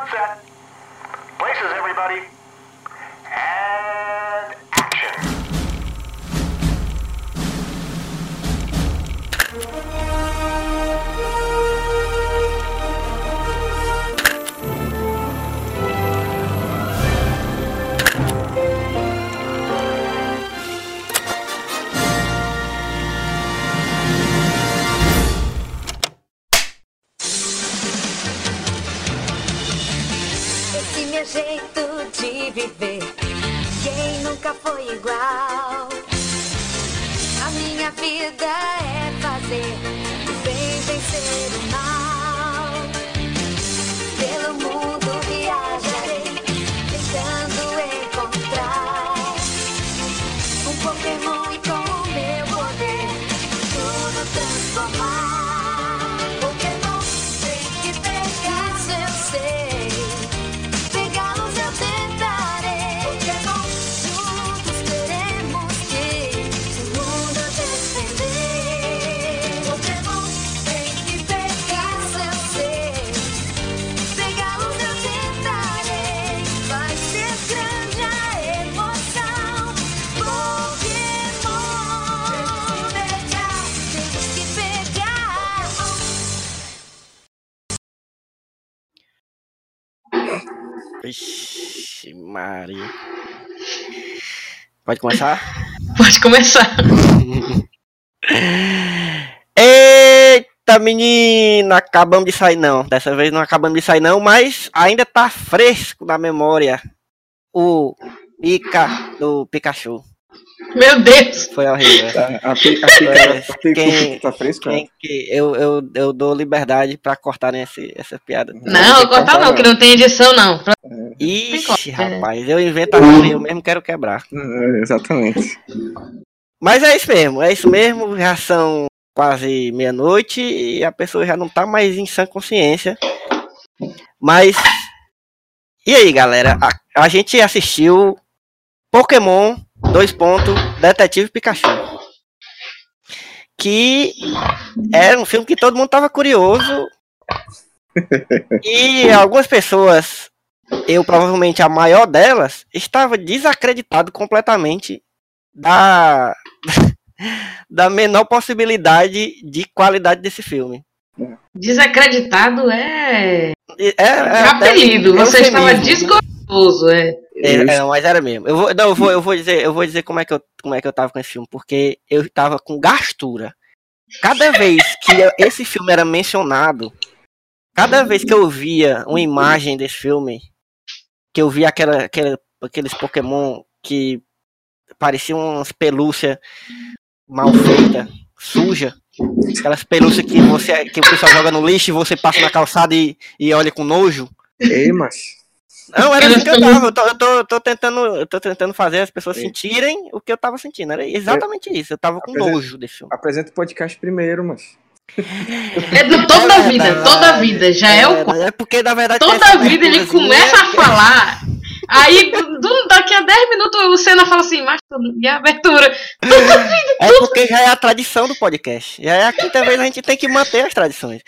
on set. Places, everybody. And Meu jeito de viver, quem nunca foi igual? A minha vida é fazer bem vencer o mal. Ixi, Maria. Pode começar? Pode começar. Eita, menina! Acabamos de sair, não. Dessa vez não acabamos de sair, não, mas ainda tá fresco na memória o Pica do Pikachu. Meu Deus. Foi horrível. A, a, pica, a, a pica Quem- tá fresca? Que eu, eu, eu dou liberdade pra cortarem esse, essa piada. Não, cortar não, que não tem edição não. Ixi, é. rapaz, eu invento a roda e eu mesmo quero quebrar. É, exatamente. Mas é isso mesmo, é isso mesmo. Já são quase meia-noite e a pessoa já não tá mais em sã consciência. Mas. E aí, galera? A, a gente assistiu Pokémon, dois pontos, Detetive Pikachu. Que era um filme que todo mundo tava curioso. E algumas pessoas, eu provavelmente a maior delas, estava desacreditado completamente da, da menor possibilidade de qualidade desse filme. Desacreditado é. É, é, apelido. Você estava eufemismo. Desgostoso, é. É, é, não, mas era mesmo. Eu vou, não, eu vou, eu vou dizer, eu vou dizer como é que eu, como é que eu tava com esse filme, porque eu tava com gastura. Cada vez que esse filme era mencionado, cada vez que eu via uma imagem desse filme, que eu via aquela, aquela, aqueles Pokémon que pareciam umas pelúcias mal feitas, suja, aquelas pelúcias que você, que o pessoal joga no lixo e você passa na calçada e, e olha com nojo. Ei, mas. Não, era assim que eu tava. Eu tô, eu tô, tô tentando, eu tô tentando fazer as pessoas sentirem o que eu tava sentindo. Era exatamente isso. Eu tava com Apresenta- nojo desse filme. Apresenta o podcast primeiro, mas. É no- toda a É vida, verdade. toda a vida. Já é, o. É porque, na verdade, Toda a vida ele aberturazinha- começa a falar. Aí, do- daqui a 10 minutos, o Senna fala assim, mas e a abertura? É porque já é a tradição do podcast. Já é a quinta vez a gente tem que manter as tradições.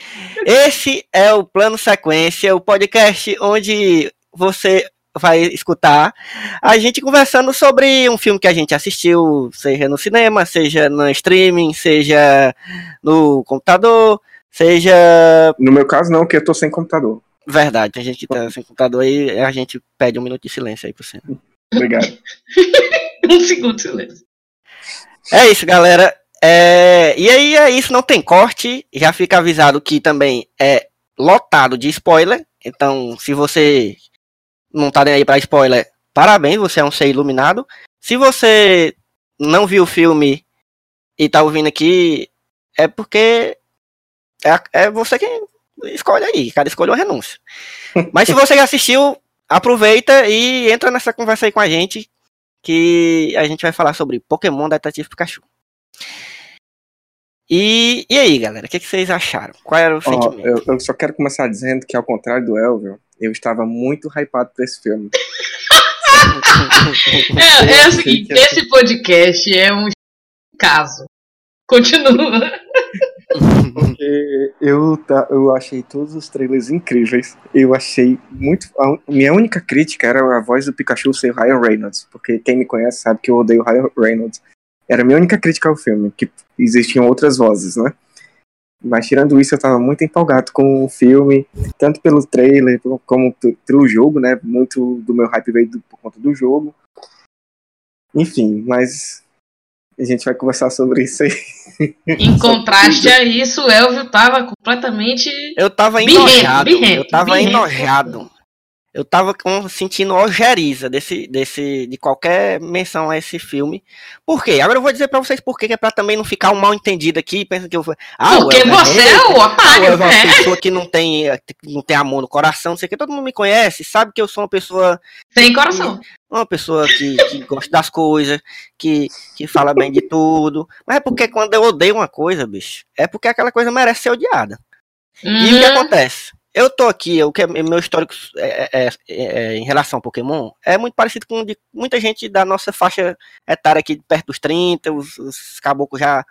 Esse é o Plano Sequência, o podcast onde você vai escutar a gente conversando sobre um filme que a gente assistiu, seja no cinema, seja no streaming, seja no computador, seja No meu caso, não, porque eu tô sem computador. verdade. Tem gente que tá sem computador aí, a gente pede um minuto de silêncio aí pro cima. Obrigado. Um segundo de silêncio. É isso, galera. É, E aí é isso, não tem corte. Já fica avisado que também é lotado de spoiler. Então, se você não tá nem aí pra spoiler, parabéns, você é um ser iluminado. Se você não viu o filme e tá ouvindo aqui, é porque é, é você quem escolhe aí. Cada escolha é uma renúncia. Mas se você já assistiu, aproveita e entra nessa conversa aí com a gente. Que a gente vai falar sobre Pokémon Detetive Pikachu. E, e aí, galera, o que, que vocês acharam? Qual era o Ó, sentimento? eu, eu só quero começar dizendo que, ao contrário do Elvio, eu estava muito hypado pra esse filme. É, é o seguinte, esse podcast é um caso. Continua. Porque eu, tá, eu achei todos os trailers incríveis. Eu achei muito. A minha única crítica era a voz do Pikachu ser o Ryan Reynolds. Porque quem me conhece sabe que eu odeio o Ryan Reynolds. Era a minha única crítica ao filme, que existiam outras vozes, né? Mas tirando isso, eu tava muito empolgado com o filme, tanto pelo trailer como pelo jogo, né? Muito do meu hype veio do- por conta do jogo. Enfim, mas a gente vai conversar sobre isso aí. Em contraste a isso, o Elvio tava completamente. Eu tava enojado. birrento, eu tava birrento. enojado. Eu tava com, sentindo ojeriza desse, desse, de qualquer menção a esse filme. Por quê? Agora eu vou dizer pra vocês por quê, que é pra também não ficar um mal entendido aqui. Pensa que eu vou. Ah, Porque Elvio você é o otário, eu uma né? pessoa que não tem, não tem amor no coração, não sei o que. Todo mundo me conhece, sabe que eu sou uma pessoa Sem coração. uma pessoa que, que gosta das coisas, que, que fala bem de tudo. Mas é porque quando eu odeio uma coisa, bicho, é porque aquela coisa merece ser odiada. E o que Uhum. acontece? Eu tô aqui, o que é meu histórico é, é- é- é- em relação ao Pokémon é muito parecido com o de muita gente da nossa faixa etária aqui perto dos 30, os, os caboclos já.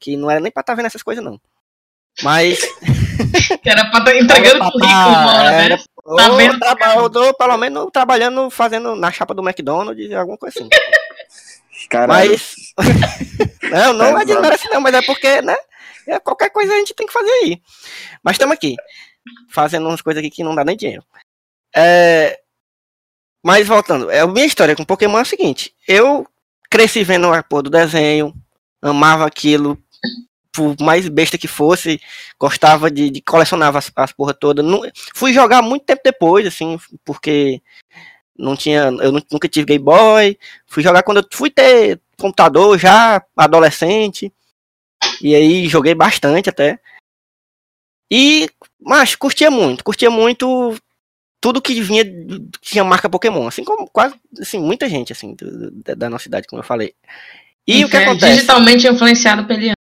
que não era nem pra estar vendo essas coisas, não. Mas. Que era pra estar entregando Era pra currículo, tá- uma hora, era- né? ou Tá vendo? traba- ou tô, pelo menos trabalhando, fazendo na chapa do McDonald's, alguma coisa assim. Caralho. Mas. não, não é Exato. desmerece, não, mas é porque, né? é qualquer coisa a gente tem que fazer aí. Mas estamos aqui. Fazendo umas coisas aqui que não dá nem dinheiro. É, Mas voltando, é, a minha história com Pokémon é a seguinte: eu cresci vendo a porra do desenho, amava aquilo, por mais besta que fosse, gostava de, de colecionava as, as porra toda. Nu- fui jogar muito tempo depois, assim, porque não tinha, eu nu- nunca tive Game Boy. Fui jogar quando eu fui ter computador já, adolescente. E aí joguei bastante até. E, mas curtia muito, curtia muito tudo que vinha, tinha marca Pokémon, assim como quase, assim, muita gente, assim, do- da- da nossa cidade, como eu falei. E o que É, acontece? Digitalmente influenciado pelo.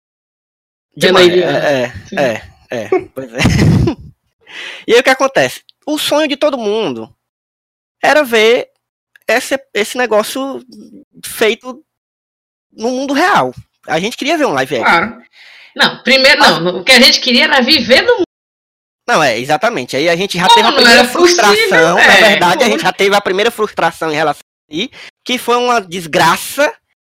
Demais, Pela Eliane. é, é, é, é, pois é. e aí o que acontece? O sonho de todo mundo era ver esse, esse negócio feito no mundo real. A gente queria ver um live action. Claro. Não, primeiro não. O que a gente queria era viver no mundo. Não, é, exatamente. Aí a gente já Como teve a primeira era possível, frustração, na é, verdade, a gente já teve a primeira frustração em relação a isso, que foi uma desgraça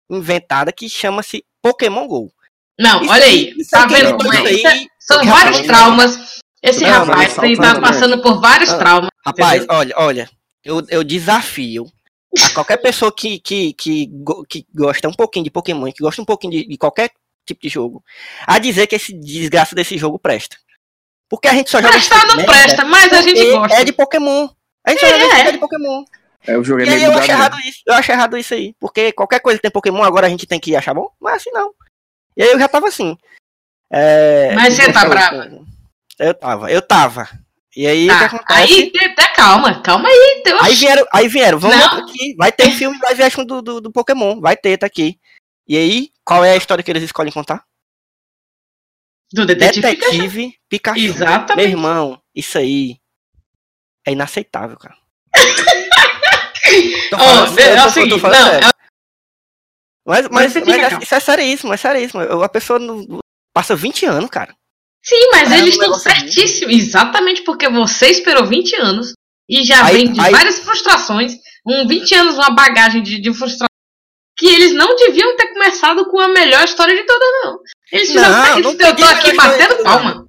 inventada que chama-se Pokémon GO. Não, Isso olha aí, aí. isso Tá aí, vendo como é? Isso é- São vários traumas. Esse Não, rapaz não, tá passando por vários Ah. traumas. Rapaz, entendeu? olha, olha, eu, eu desafio a qualquer pessoa que, que, que, que gosta um pouquinho de Pokémon, que gosta um pouquinho de, de qualquer tipo de jogo, a dizer que esse desgraça desse jogo presta. Porque a gente só joga. Prestar não merda presta, mas a gente gosta. É de Pokémon. A gente só joga É. é de Pokémon. É, o jogo é E aí meio eu acho errado mesmo. isso. Eu acho errado isso aí. Porque qualquer coisa que tem Pokémon, agora a gente tem que achar bom. Não é assim, não. E aí eu já tava assim. É, Mas você tá brava? Eu tava, eu tava. E aí o que Tá, acontece? aí, te- calma, calma aí. Deus. Aí vieram, aí vieram, vamos Não. aqui. Vai ter um filme live action do, do, do Pokémon. Vai ter, tá aqui. E aí, qual é a história que eles escolhem contar? Do detetive. Pikachu. Detetive Pikachu. Meu Exatamente. irmão, isso aí é inaceitável, cara. Falando sério, é o seguinte, falando não, sério. Mas, Mas mas, é- isso é seríssimo, é seríssimo. Eu- A pessoa não- passa 20 anos, cara. Sim, mas É, eles estão certíssimos. Exatamente porque você esperou 20 anos e já Aí- vem de aí- várias frustrações. Um 20 anos, uma bagagem de, de frustração. Que eles não deviam ter começado com a melhor história de todas, não. Eles fizeram Não, não Eu tô aqui batendo de palma.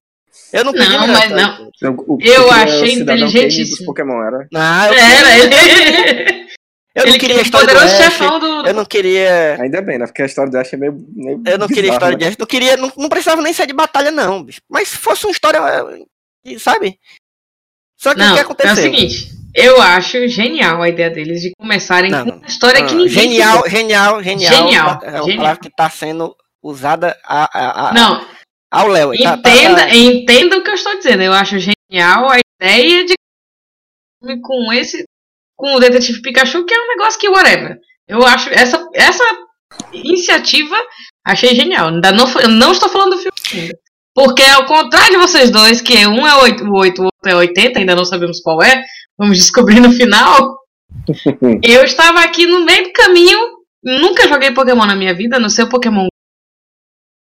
Eu não pedi Não, mas não. O- Eu o que é achei o Cidadão inteligentíssimo. Pokémon, era? Não, eu, Era, ele. eu não queria a o história do Ash. do. Eu não queria. Ainda bem, né? Porque a história do Ash é meio. meio Eu não queria bizarra, história né? de Ash. Não queria. Não, não precisava nem ser de batalha, não, bicho. Mas se fosse uma história. eh, Sabe? Só que o Não, que é o aconteceu? seguinte. Eu acho genial a ideia deles de começarem Não, com não. uma história Ah, que ninguém genial, se- genial, genial, Genial, É uma palavra que tá sendo usada a, a, a- Não, ao Léo. Tá- tá- Entenda, tá- entenda o que eu estou dizendo. Eu acho genial a ideia de com esse com o detetive Pikachu, que é um negócio que whatever. Eu acho essa essa iniciativa achei genial. Ainda não eu não estou falando do filme ainda. Porque ao contrário de vocês dois, que um é 8, o 8, o outro é 80, ainda não sabemos qual é, vamos descobrir no final. eu estava aqui no meio do caminho, nunca joguei Pokémon na minha vida, não ser o Pokémon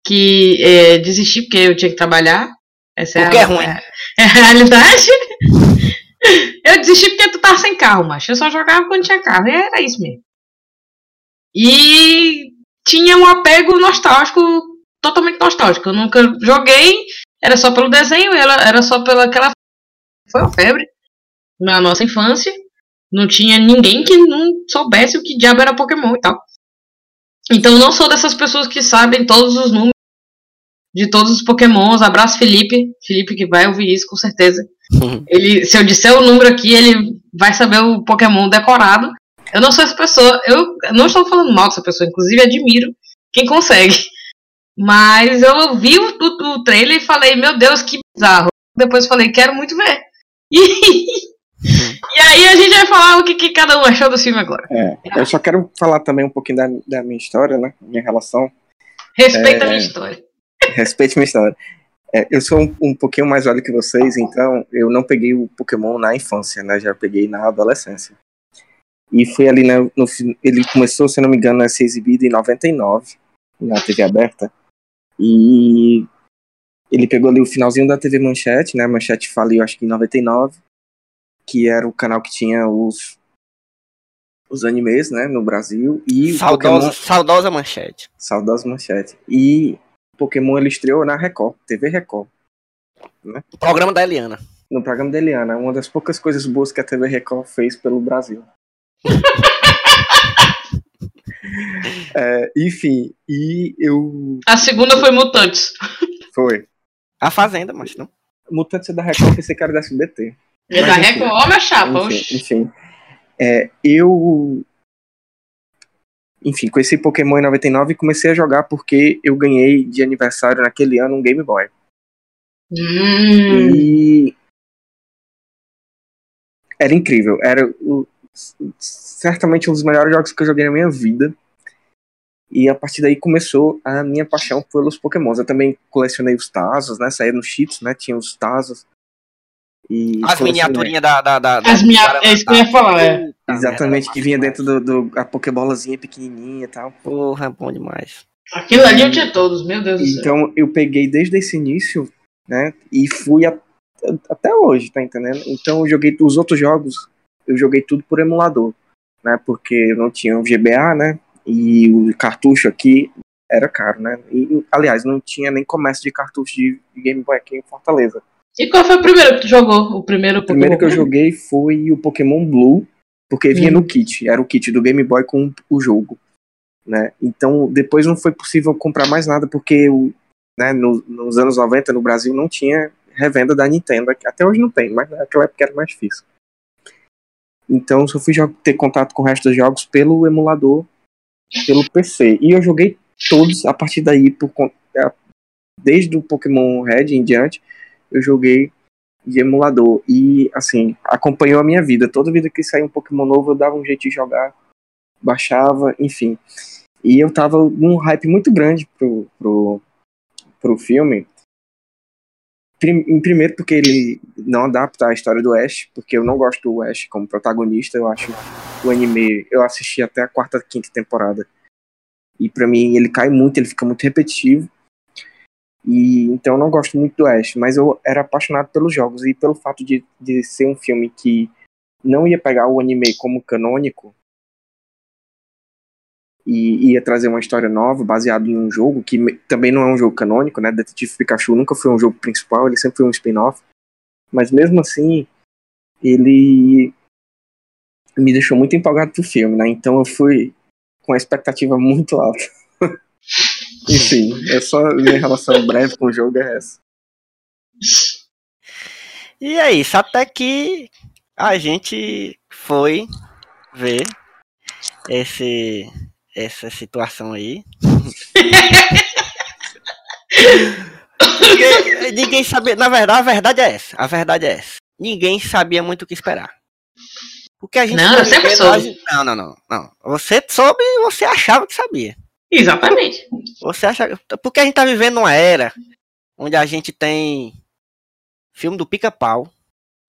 que é, desisti porque eu tinha que trabalhar. Essa é Porque a, é ruim. É a realidade. Eu desisti porque tu tava sem carro, macho. Eu só jogava quando tinha carro. E era isso mesmo. E tinha um apego nostálgico, totalmente nostálgico. Eu nunca joguei, era só pelo desenho, ela era só pela aquela. Foi uma febre na nossa infância. Não tinha ninguém que não soubesse o que diabo era Pokémon e tal. Então eu não sou dessas pessoas que sabem todos os números de todos os Pokémons. Abraço Felipe. Felipe que vai ouvir isso com certeza. Ele, se eu disser o número aqui, ele vai saber o Pokémon decorado. Eu não sou essa pessoa. Eu não estou falando mal dessa pessoa, inclusive admiro quem consegue. Mas eu vi o, o, o trailer e falei, meu Deus, que bizarro. Depois falei, quero muito ver. E, e aí a gente vai falar o que, que cada um achou do filme agora. É, eu só quero falar também um pouquinho da, da minha história, né? Minha relação. Respeita a É. minha história. Respeite minha história. É, eu sou um, um pouquinho mais velho que vocês, então eu não peguei o Pokémon na infância, né? Já peguei na adolescência. E foi ali né, no ele começou, se não me engano, a ser exibido em 99 na TV aberta. E ele pegou ali o finalzinho da TV Manchete, né? Manchete faliu acho que em 99, que era o canal que tinha os os animes, né, no Brasil e Saudosa, Pokémon saudosa manchete. Saudosa Manchete. E Pokémon ele estreou na Record, TV Record, O programa da Eliana. no programa da Eliana, uma das poucas coisas boas que a TV Record fez pelo Brasil. É, enfim, e eu. A segunda foi Mutantes. Foi. A Fazenda, mas não. Mutantes é da Record, pensei que era da SBT. É da Mas. Record. Ó, minha chapa. enfim, enfim. É, eu. Enfim, conheci Pokémon em 99 e comecei a jogar porque eu ganhei de aniversário naquele ano um Game Boy. Hum. E era incrível. Era o- certamente um dos melhores jogos que eu joguei na minha vida. E a partir daí começou a minha paixão pelos Pokémons. Eu também colecionei os Tazos, né? Saía nos cheats, né? Tinha os Tazos. E As miniaturinhas da, da, da, da- As minha... da- É isso que eu ia falar, é. Exatamente, que vinha dentro do, do a Pokébolazinha pequenininha e tal. Porra, bom demais. Aquilo ali eu tinha todos, meu Deus do céu. Então eu peguei desde esse início, né? E fui a- até hoje, tá entendendo? Então eu joguei os outros jogos, eu joguei tudo por emulador, né? Porque eu não tinha o GBA, né? E o cartucho aqui era caro, né? E, aliás, não tinha nem comércio de cartucho de Game Boy aqui em Fortaleza. E qual foi o primeiro que tu jogou? O primeiro O primeiro que eu joguei foi o Pokémon Blue, porque vinha Hum. no kit, era o kit do Game Boy com o jogo, né? Então depois não foi possível comprar mais nada porque o, né, no- nos anos 90 no Brasil não tinha revenda da Nintendo, até hoje não tem, mas naquela época era mais difícil. Então só fui ter contato com o resto dos jogos pelo emulador, pelo PC. E eu joguei todos a partir daí por desde o Pokémon Red em diante, eu joguei de emulador. E, assim, acompanhou a minha vida. Toda vida que saía um Pokémon novo, eu dava um jeito de jogar, baixava, enfim. E eu tava num hype muito grande pro, pro, pro filme. Em primeiro, porque ele não adapta a história do Ash, porque eu não gosto do Ash como protagonista. Eu acho o anime. Eu assisti até a quarta, quinta temporada. E pra mim ele cai muito, ele fica muito repetitivo. E então eu não gosto muito do Ash, mas eu era apaixonado pelos jogos e pelo fato de, de ser um filme que não ia pegar o anime como canônico e ia trazer uma história nova baseado em um jogo que também não é um jogo canônico, né? Detetive Pikachu nunca foi um jogo principal, ele sempre foi um spin-off. Mas mesmo assim, ele me deixou muito empolgado pro filme, né? Então eu fui com a expectativa muito alta. Enfim, é só minha relação breve com o jogo é essa. E é isso, até que a gente foi ver esse, essa situação aí. Ninguém sabia, na verdade, a verdade é essa. A verdade é essa. Ninguém sabia muito o que esperar. Porque a gente Não, eu sempre soube. Não, não, não, não. Você soube e você achava que sabia. Exatamente. Você acha. Porque a gente tá vivendo uma era onde a gente tem filme do pica-pau.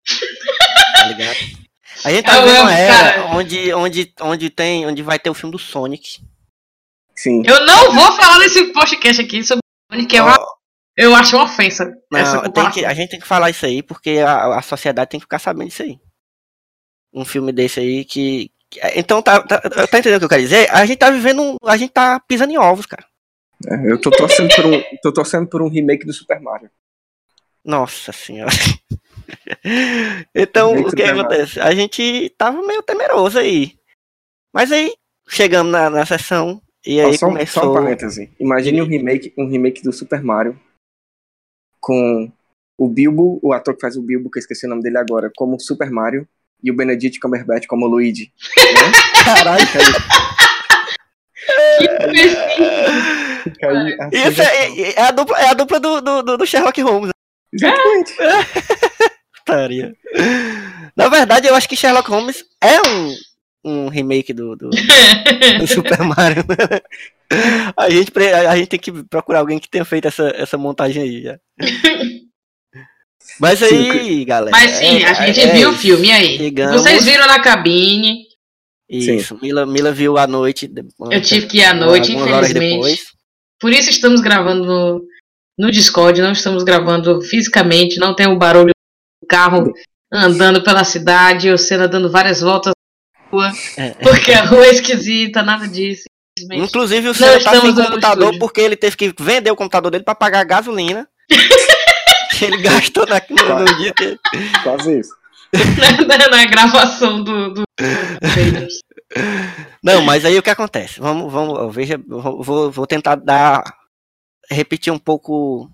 tá ligado? A gente tá Eu vivendo amo, uma era cara. onde, onde, onde tem. Onde vai ter o filme do Sonic. Sim. Eu não vou falar nesse podcast aqui sobre o Sonic, que é uma. Eu acho uma ofensa essa Não, que, a gente tem que falar isso aí, porque a, a sociedade tem que ficar sabendo disso aí. Um filme desse aí que. que- Então, tá, tá, tá entendendo o que eu quero dizer? A gente tá vivendo. um- A gente tá pisando em ovos, cara. É, eu tô torcendo por um, tô torcendo por um remake do Super Mario. Nossa senhora. então, o que acontece? A gente tava meio temeroso aí. Mas aí, chegamos na, na sessão. E aí só, começou. só um parêntese. Imagine um remake, um remake do Super Mario com o Bilbo, o ator que faz o Bilbo, que eu esqueci o nome dele agora, como Super Mario, e o Benedict Cumberbatch como Luigi. Né? Caralho, fica aí, fica aí a Isso é, é- é a dupla, é a dupla do, do- do Sherlock Holmes. Exatamente. Putaria. Na verdade, eu acho que Sherlock Holmes é um, um remake do, do, do Super Mario. né? A gente, a gente tem que procurar alguém que tenha feito essa, essa montagem aí. já. Mas aí, galera. Mas sim, é- a gente é viu o isso. filme aí. Chegamos. Vocês viram na cabine. Isso, Mila, Mila viu à noite. Eu tive que ir à noite, infelizmente. Por isso estamos gravando no, no Discord, não estamos gravando fisicamente, não tem o barulho do carro andando pela cidade, eu sendo dando várias voltas na rua, É. porque a rua é esquisita, nada disso. Inclusive, o senhor tá sem computador estúdio. porque ele teve que vender o computador dele pra pagar a gasolina. que ele gastou na, no, no dia que. Quase isso. na, na gravação do, do. Não, mas aí o que acontece? Vamos, vamos, eu veja, vou, vou tentar dar, repetir um pouco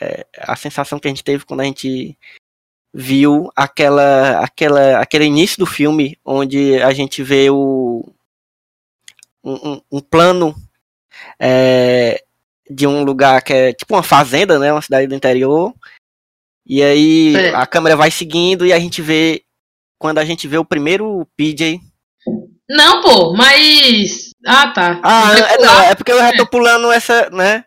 é, a sensação que a gente teve quando a gente viu aquela, aquela, aquele início do filme onde a gente vê o um, um- plano é, de um lugar que é tipo uma fazenda, né, uma cidade do interior. E aí É. a câmera vai seguindo e a gente vê quando a gente vê o primeiro PJ Não, pô, mas. Ah, tá. Ah, é, não, é porque eu já tô pulando essa, né?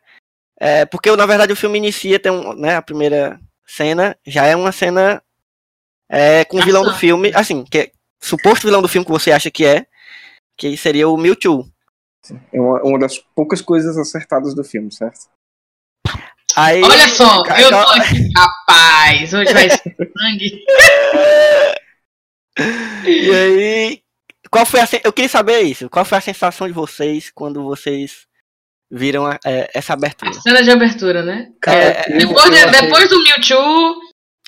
É, porque na verdade o filme inicia, tem um, né, a primeira cena, já é uma cena é, com o vilão do Ação. filme, assim, que é suposto vilão do filme que você acha que é, que seria o Mewtwo. É uma, uma das poucas coisas acertadas do filme, certo? Aí, Olha só, eu tô ca- aqui, rapaz. Hoje vai ser sangue. E aí, qual foi a eu queria saber isso, qual foi a sensação de vocês quando vocês viram a- é, essa abertura? Cena de abertura, né? É, Depois, eu de- achei- depois do Mewtwo,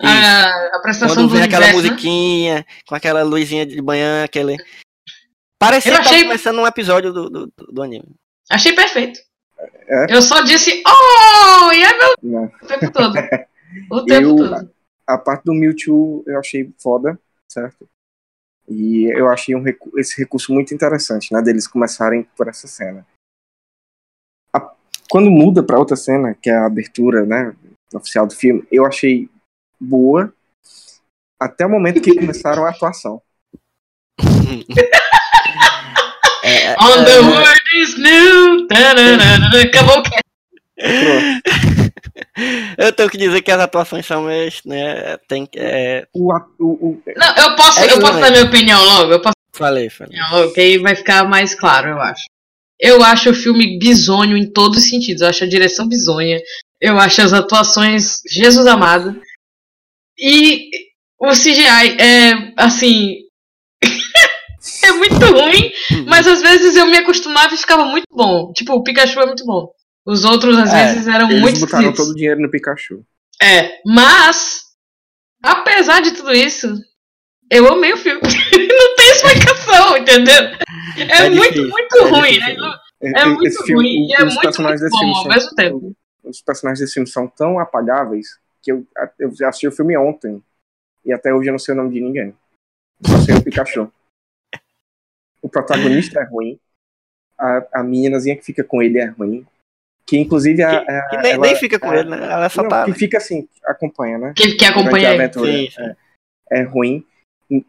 a apresentação Quando do vem aquela universo, né? musiquinha, com aquela luzinha de manhã, aquele. Parecia Eu que achei- começando um episódio do, do, do anime. Achei perfeito. É? Eu só disse, oh, e é meu Não. o tempo todo. O tempo Eu- todo. A parte do Mewtwo eu achei foda, certo? E eu achei um recu- esse recurso muito interessante, né? Deles começarem por essa cena. Quando muda pra outra cena, que é a abertura, né? Oficial do filme, eu achei boa até o momento que começaram a atuação. É, On the word is new. Acabou o que? Eu tenho que dizer que as atuações são meio, né? Tem que. É, O, o, o- Não, eu posso, É eu posso dar minha opinião logo. Eu posso falei, falei. logo, que aí vai ficar mais claro, eu acho. Eu acho o filme bizonho em todos os sentidos. Eu acho a direção bizonha. Eu acho as atuações Jesus amado. E o CGI é, assim. é muito ruim, mas às vezes eu me acostumava e ficava muito bom. Tipo, o Pikachu é muito bom. Os outros, às É, vezes, eram eles muito botaram esquisitos. todo o dinheiro no Pikachu. É, mas, apesar de tudo isso, eu amei o filme. Não tem explicação, entendeu? É, É muito, difícil, muito é ruim. difícil. né? É, É muito filme- ruim e é os muito, personagens muito desse filme bom ao são- mesmo tempo. os personagens desse filme são tão apagáveis que eu, eu já assisti o filme ontem e até hoje eu não sei o nome de ninguém. Só sei o Pikachu. O protagonista é ruim. A, a meninazinha que fica com ele é ruim. Que inclusive a, a- Que nem, ela- nem fica com a- ele, né? Ela só não, tá. que fica assim, acompanha, né? Que, que acompanha aventura. Sim, sim. É, é ruim.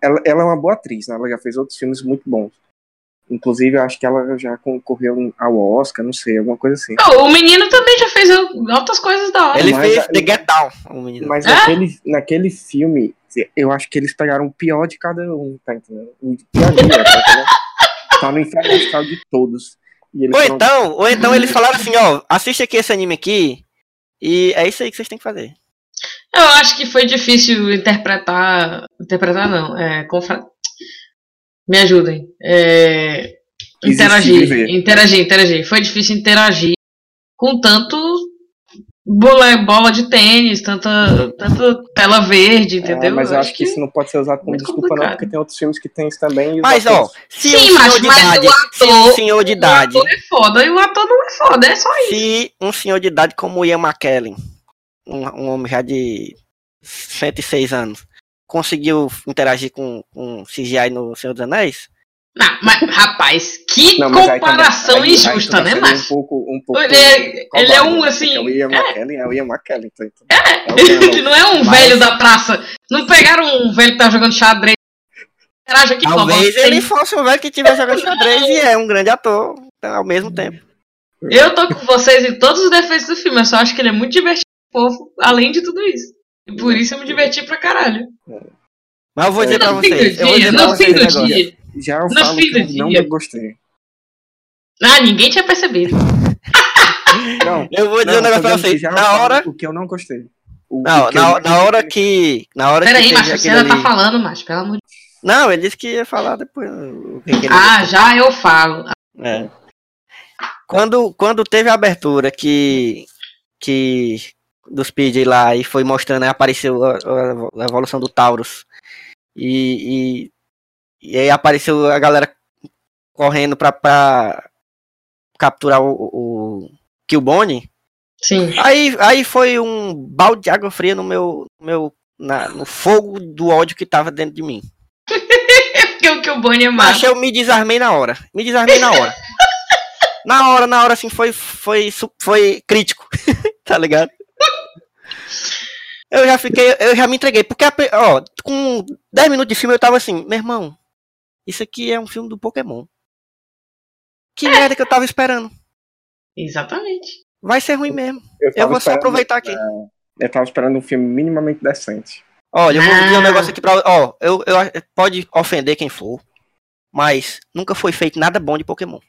Ela, ela é uma boa atriz, né? Ela já fez outros filmes muito bons. Inclusive, eu acho que ela já concorreu ao Oscar, não sei, alguma coisa assim. Não, o menino também já fez outras coisas da hora. Ele Mas fez The Get Down, o menino. Mas É? naquele, naquele filme, eu acho que eles pegaram o pior de cada um, tá entendendo? O pior dia, tá entendendo? Tá no inferno de todos. E eles Ou foram- então, ou então eles falaram assim, ó, assiste aqui esse anime aqui, E é isso aí que vocês têm que fazer. Eu acho que foi difícil interpretar. Interpretar não. É, confra... Me ajudem. É, interagir. Interagir, interagir. Foi difícil interagir com tanto bola, bola de tênis, tanta, tanta tela verde, entendeu? É, mas eu acho que isso não pode ser usado como desculpa, não, complicado. porque tem outros filmes que tem isso também. e Mas, ó, se Sim, um mas- senhor de mas idade. o se um ator- senhor de idade. O ator é foda e o ator não é foda, é só isso. Se um senhor de idade como Ian McKellen, um, um homem já de 106 anos, conseguiu interagir com, com CGI no Senhor dos Anéis, Não, mas, rapaz, que Não, mas aí comparação aí- aí tu injusta, tá né, macho? Um pouco, um pouco Ele é, ele é um covarde, assim. porque O Ian é, McKellen é o Ian McKellen. Então, É, é o Ian ele não é um Mas- velho da praça. Não pegaram um velho que tá jogando xadrez. Interage aqui, por talvez favor. ele fosse um velho que estivesse jogando xadrez e é um grande ator então, ao mesmo tempo. Eu tô com vocês em todos os defeitos do filme. Eu só acho que ele é muito divertido, fofo, além de tudo isso. E por isso eu me diverti pra caralho. Mas eu vou dizer pra vocês. Eu vou dizer pra no fim vocês do agora. dia. Já eu No falo que eu não dia. gostei. Ah, ninguém tinha percebido. Não, Eu vou dizer não, um negócio pra vocês. Na hora. O que eu não gostei. O- Não, que eu na, não na hora que. Na hora Peraí, que macho, você ainda tá ali- falando, macho, pelo amor de Não, ele disse que ia falar depois. o que que ele- Ah, já eu falo. É. Quando, quando teve a abertura que. que do Speed lá e foi mostrando, aí apareceu a, a- a evolução do Taurus. E, e, e aí apareceu a galera correndo pra, pra capturar o, o Killbone. Sim. Aí, aí foi um balde de água fria no meu. meu na, no fogo do ódio que tava dentro de mim. Porque o que Bonnie é Mas macho. eu me desarmei na hora. Me desarmei na hora. na hora, na hora, assim, foi, foi, foi crítico. tá ligado? Eu já fiquei, eu já me entreguei. Porque, ó, com 10 minutos de filme eu tava assim, meu irmão, isso aqui é um filme do Pokémon. Que merda que eu tava esperando. Exatamente. Vai ser ruim mesmo. Eu, Eu vou só aproveitar aqui. Eu tava esperando um filme minimamente decente. Olha, eu vou dizer um Ah. negócio aqui pra. Ó, eu, eu, pode ofender quem for. Mas nunca foi feito nada bom de Pokémon.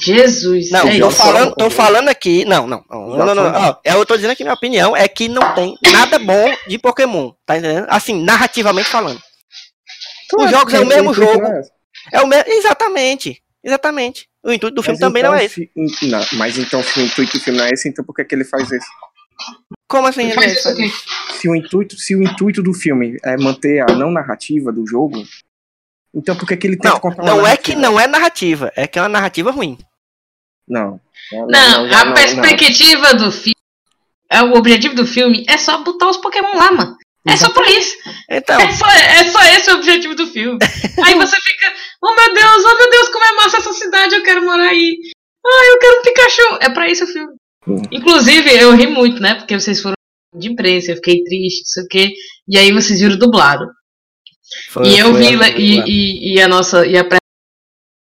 Jesus. Não, é tô falando, tô falando aqui. Não, não. não, não, não, não, ó, eu tô dizendo que minha opinião é que não tem nada bom de Pokémon. Tá entendendo? Assim, narrativamente falando. Os jogos é o mesmo intuito jogo. é. É o mesmo. Exatamente. Exatamente. O intuito do filme Mas também então, não é esse. se- não, mas então, se o intuito do filme não é esse, então por que, que ele faz isso? Como assim? Faz ele- isso aqui. Se o, intuito, se o intuito do filme é manter a não narrativa do jogo, então por que, que ele tenta Não, uma não é que narrativa? não é narrativa. É que é uma narrativa ruim. Não. Não, Não, já a perspectiva do filme. É, o objetivo do filme é só botar os Pokémon lá, mano. É só por isso. Então, É só, é só esse o objetivo do filme. Aí você fica, oh meu Deus, oh meu Deus, como é massa essa cidade, eu quero morar aí. Ah, eu quero um Pikachu. É pra isso o filme. Hum. Inclusive, eu ri muito, né? Porque vocês foram de imprensa, eu fiquei triste, não sei o quê. E aí vocês viram dublado. Foi- E eu vi a- e, e, e a nossa e a pré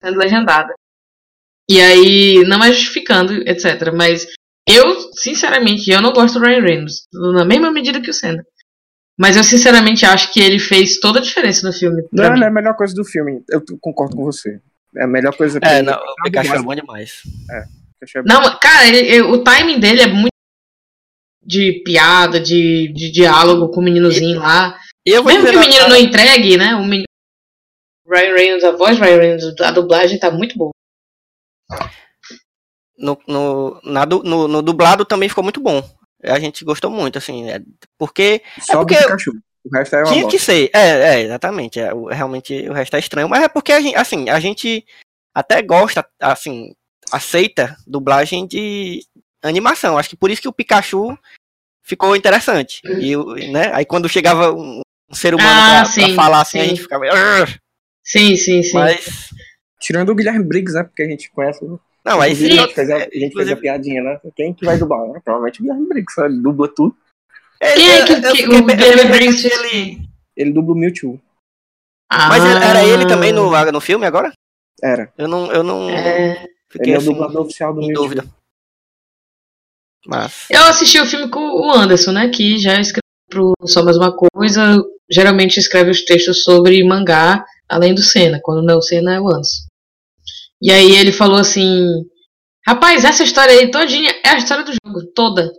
sendo legendada. E aí, não é justificando, etc. Mas eu, sinceramente, eu não gosto do Ryan Reynolds, na mesma medida que o Senna. Mas eu sinceramente acho que ele fez toda a diferença no filme. Não, mim. não é a melhor coisa do filme. Eu concordo com você. É a melhor coisa pra É, mim. não, o Pikachu é bom demais. Achei- Não, cara, ele- ele- o timing dele é muito de piada, de, de diálogo com o meninozinho lá. E eu vou Mesmo que o menino não entregue, né? O menino... Ryan Reynolds, a voz Ryan Reynolds, a dublagem tá muito boa. no, no, na no, no dublado também ficou muito bom. A gente gostou muito, assim, é, porque Só porque- do Pikachu. O resto é uma tinha bosta. que ser. É, é, exatamente. é, o- realmente o resto é estranho, mas é porque a gente, assim, a gente até gosta, assim, aceita dublagem de animação. Acho que por isso que o Pikachu ficou interessante. E, né? Aí quando chegava um, um ser humano Ah, pra, pra sim, falar assim, a sim. gente ficava. Sim, sim, sim. Mas. Tirando o Guilherme Briggs, né? Porque a gente conhece. né? Não, aí sim. a gente fez a, a, gente fez a piadinha, né? Quem que vai dublar? né? Provavelmente o Guilherme Briggs. Ele dubla tudo. Quem é que- eu- eu que- fiquei o eu Guilherme Briggs ele- Ele dubla o Mewtwo. Mas era- era ele Ah. também no, no filme agora? Era. Eu não, eu não É, fiquei Ele é o assim, dublador oficial do Mewtwo. dúvida. Mas. Eu assisti o filme com o Anderson, né? Que já escreveu pro Só Mais Uma Coisa. Geralmente escreve os textos sobre mangá, além do Senna. Quando não é o Senna, é o Anderson. E aí ele falou assim: Rapaz, essa história aí todinha é a história do jogo, toda.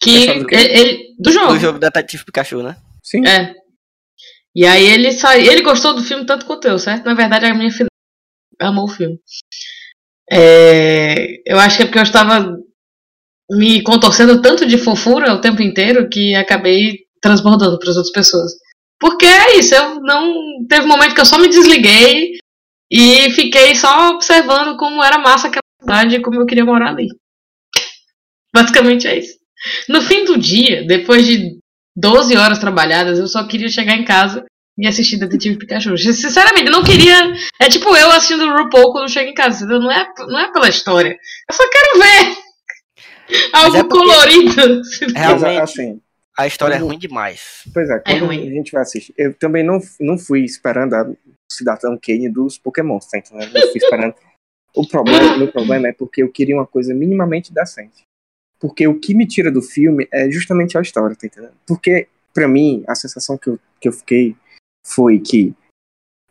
Que do quê? ele, ele- do jogo. Do jogo Detetive Pikachu, né? Sim. É. E aí ele sa... ele gostou do filme tanto quanto eu, certo? Na verdade, a minha filha amou o filme. É, Eu acho que é porque eu estava me contorcendo tanto de fofura o tempo inteiro que acabei transbordando para as outras pessoas. Porque é isso, eu não. Teve um momento que eu só me desliguei e fiquei só observando como era massa aquela cidade e como eu queria morar ali. Basicamente é isso. No fim do dia, depois de 12 horas trabalhadas, eu só queria chegar em casa e assistir Detetive Pikachu. Sinceramente, eu não queria. É tipo eu assistindo o RuPaul quando chego em casa. Não é, não é pela história. Eu só quero ver algo é porque- colorido. Realmente, assim, a história é quando- ruim demais. pois é, quando ruim. a gente vai assistir. Eu também não, não fui esperando a Cidadão Kane dos Pokémon, tá entendendo? Eu fui esperando. O problema, meu problema é porque eu queria uma coisa minimamente decente. Porque o que me tira do filme é justamente a história, tá entendendo? Porque, pra mim, a sensação que eu, que eu fiquei foi que,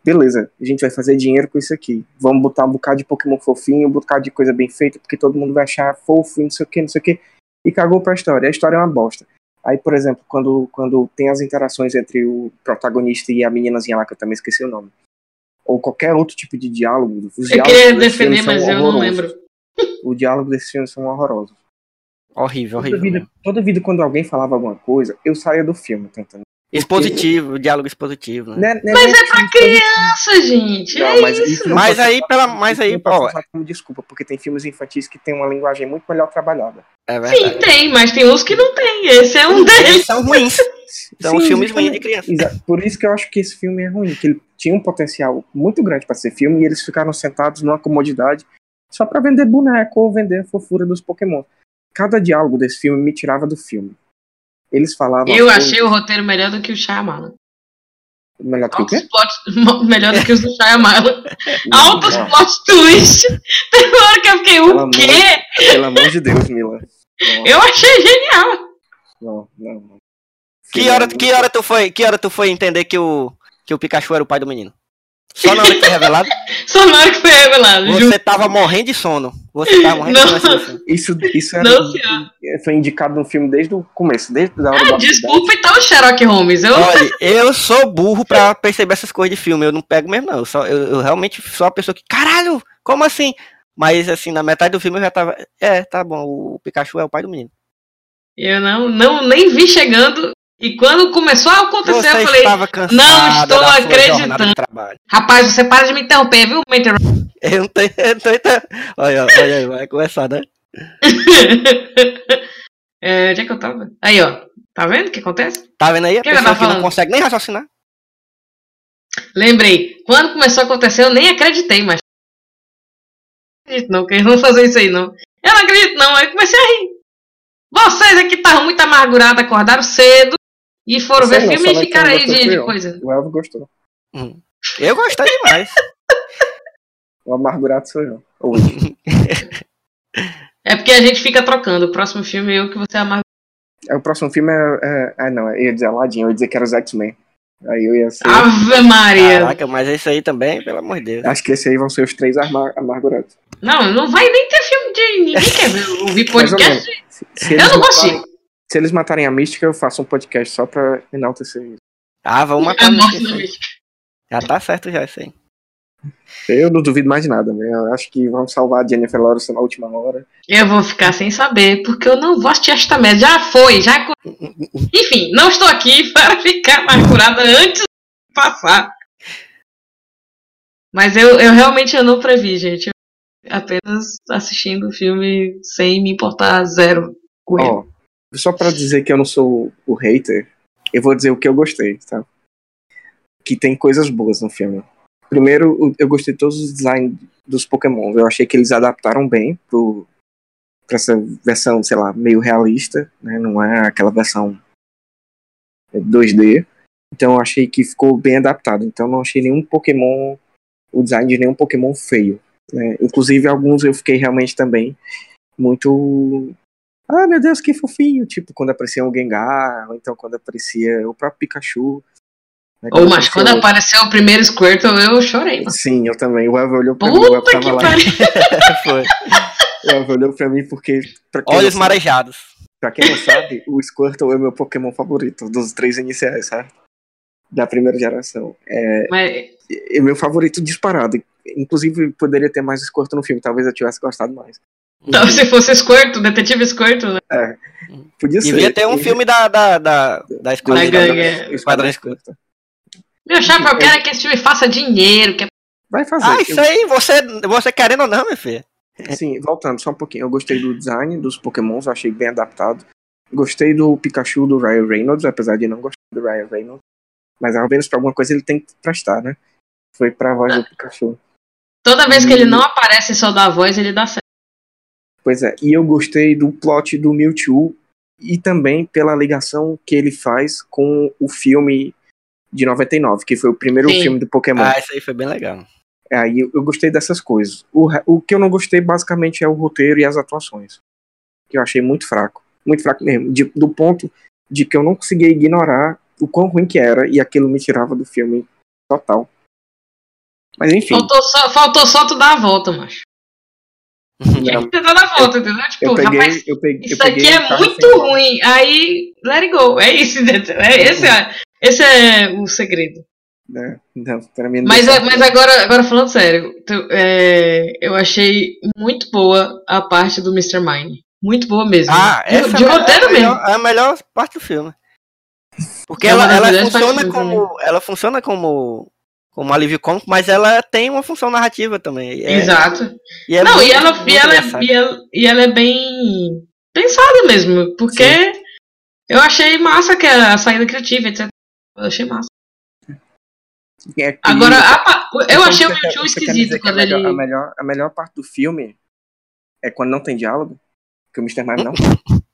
beleza, a gente vai fazer dinheiro com isso aqui. Vamos botar um bocado de Pokémon fofinho, um bocado de coisa bem feita, porque todo mundo vai achar fofo e não sei o que, não sei o que. E cagou pra história. A história é uma bosta. Aí, por exemplo, quando, quando tem as interações entre o protagonista e a meninazinha lá, que eu também esqueci o nome. Ou qualquer outro tipo de diálogo. Os Eu queria defender, mas eu não lembro. O diálogo desse filme são horrorosos. Horrível, Toda horrível. vida, mesmo. toda vida, quando alguém falava alguma coisa, eu saía do filme, tá Expositivo, diálogo expositivo, né? Não é- não Mas nem é pra filme criança, gente. Não, é mas isso. não Mas aí, pela, mas aí, como desculpa, porque tem filmes infantis que tem uma linguagem muito melhor trabalhada. é Sim, verdade. tem, mas tem uns que não tem. Esse é um deles. Eles são ruins. São Sim, filmes ruins de criança. Exa- Por isso que eu acho que esse filme é ruim, que ele tinha um potencial muito grande para ser filme e eles ficaram sentados numa comodidade só para vender boneco ou vender a fofura dos Pokémon. Cada diálogo desse filme me tirava do filme. Eles falavam. Eu achei o roteiro melhor do que o Shyamalan. melhor do que o quê? plot, melhor do que os do Shyamalan. Altos Não, plot twist. Teve uma hora que eu fiquei, Pelo o amor- quê? Pelo amor de Deus, Mila. Eu achei genial. não, não. não. Que hora, que hora tu foi, que hora tu foi entender que o que o Pikachu era o pai do menino? Só na hora que foi revelado? Só na hora que foi revelado. juro. Você tava morrendo de sono. Você tava morrendo de Não. sono. assim. Isso, isso era, Não, foi indicado no filme desde o começo, desde a hora Ah, desculpa então, Sherlock Holmes. Eu, Olha, eu sou burro pra perceber essas coisas de filme. Eu não pego mesmo, não. Eu, só, eu, eu realmente sou a pessoa que. Caralho! Como assim? Mas assim, na metade do filme eu já tava. É, tá bom, o Pikachu é o pai do menino. eu não, não nem vi chegando. E quando começou a acontecer, Você eu falei, "Não estou acreditando." rapaz, você para de me interromper, viu, Mentor? Eu não tô, eu não entendendo. Olha, olha aí, vai começar, né? é, onde é que eu tava? Aí, ó. Tá vendo o que acontece? Tá vendo aí? A que pessoa que não consegue nem raciocinar. Lembrei. Quando começou a acontecer, eu nem acreditei, mas. Não acredito não, que eles vão fazer isso aí, não. Eu não acredito, não. Aí eu comecei a rir. Vocês aqui estavam muito amargurados, acordaram cedo e foram Sei ver não, filme e ficaram aí de, de coisa. O Elvio gostou. Eu gostei demais. O amargurado sou eu. Ou É porque a gente fica trocando. O próximo filme eu que você amargurado. É, o próximo filme é, é. Ah, não, eu ia dizer Aladdin, eu ia dizer que era os X-Men. Aí eu ia ser. Ave Maria. Caraca, mas esse aí também, pelo amor de Deus. Acho que esse aí vão ser os três amar amargurados. Não, não vai nem ter filme de. Ninguém quer ver, ouvir podcast. Se, se Eu não gostei. Se eles matarem a mística, eu faço um podcast só pra enaltecer isso. Ah, vamos A matar aí. bicho. Já tá certo já isso aí. Eu não duvido mais de nada, né? Eu acho que vamos salvar a Jennifer Lawrence na última hora. Eu vou ficar sem saber, porque eu não vou assistir esta merda. Já foi, já. co- Enfim, não estou aqui para ficar amargurada antes de passar. Mas eu, eu realmente eu não previ, gente. Eu apenas assistindo o filme sem me importar zero com ele. Só pra dizer que eu não sou o hater, eu vou dizer o que eu gostei, tá? Que tem coisas boas no filme. Primeiro, eu gostei de todos os designs dos Pokémon. Eu achei que eles adaptaram bem pro, pra essa versão, sei lá, meio realista, né? Não é aquela versão 2D. Então eu achei que ficou bem adaptado. Então não achei nenhum Pokémon, o design de nenhum Pokémon feio. né? Inclusive alguns eu fiquei realmente também muito ah, meu Deus, que fofinho. Tipo, quando aparecia um Gengar, ou então quando aparecia o próprio Pikachu. né, Ou, mas aparecia quando o- apareceu o primeiro Squirtle, eu chorei. mano. Sim, eu também. O Elvio olhou pra mim, o Puta tava que lá. Foi. O Elvio olhou pra mim porque. Pra Olhos marejados. Pra quem não sabe, o Squirtle é o meu Pokémon favorito, dos três iniciais, certo? Da primeira geração. É, Mas, é meu favorito disparado. Inclusive, poderia ter mais Squirtle no filme, talvez eu tivesse gostado mais. Então, se fosse Squirtle, Detetive Squirtle, né? Podia ser. Devia ter um E- filme da, da, da, da de- ganhar. o Esquadrão Squirtle. Meu chapa, eu quero é que esse filme faça dinheiro. Que é... Vai fazer. Ah, isso aí, você, você querendo ou não, meu filho. Sim, voltando só um pouquinho. Eu gostei do design dos Pokémons, eu achei bem adaptado. Gostei do Pikachu do Ryan Reynolds, apesar de não gostar do Ryan Reynolds. Mas ao menos pra alguma coisa ele tem que prestar, né? Foi pra voz do Pikachu. Toda vez que ele não aparece só dá a voz, ele dá certo. Pois é, e eu gostei do plot do Mewtwo e também pela ligação que ele faz com o filme de 99, que foi o primeiro Sim. filme do Pokémon. Ah, isso aí foi bem legal. É, Aí eu, eu gostei dessas coisas. O, o que eu não gostei basicamente é o roteiro e as atuações. Que eu achei muito fraco. Muito fraco mesmo. De- do ponto de que eu não conseguia ignorar o quão ruim que era e aquilo me tirava do filme total. Mas enfim, Faltou só, faltou só tu dar a volta, macho. Não, que ter dado a volta, entendeu? Tipo, eu peguei, rapaz, eu peguei, eu isso peguei aqui é muito ruim. Aí, let it go. É isso, entendeu? é, esse, é, esse é o segredo. Né? Não, pra mim não Mas, é- mas agora, agora falando sério, tu- é, eu achei muito boa a parte do Mr. Mine. Muito boa mesmo. Ah, de, essa de é a- roteiro é a mesmo. melhor, é a melhor parte do filme. Porque É ela, ela funciona como. Ela funciona como. Como alívio cômico, mas ela tem uma função narrativa também. É- Exato. E é Não, muito- e, ela, muito e, ela, é- engraçado. e, ela, e ela é bem pensada mesmo, porque eu achei massa que a saída criativa, etc. Eu achei massa. É que- Agora, a pa- eu Então, achei o Mewtwo esquisito que a quando melhor, ele. A melhor, a melhor parte do filme é quando não tem diálogo? Que o Mr. Mime não.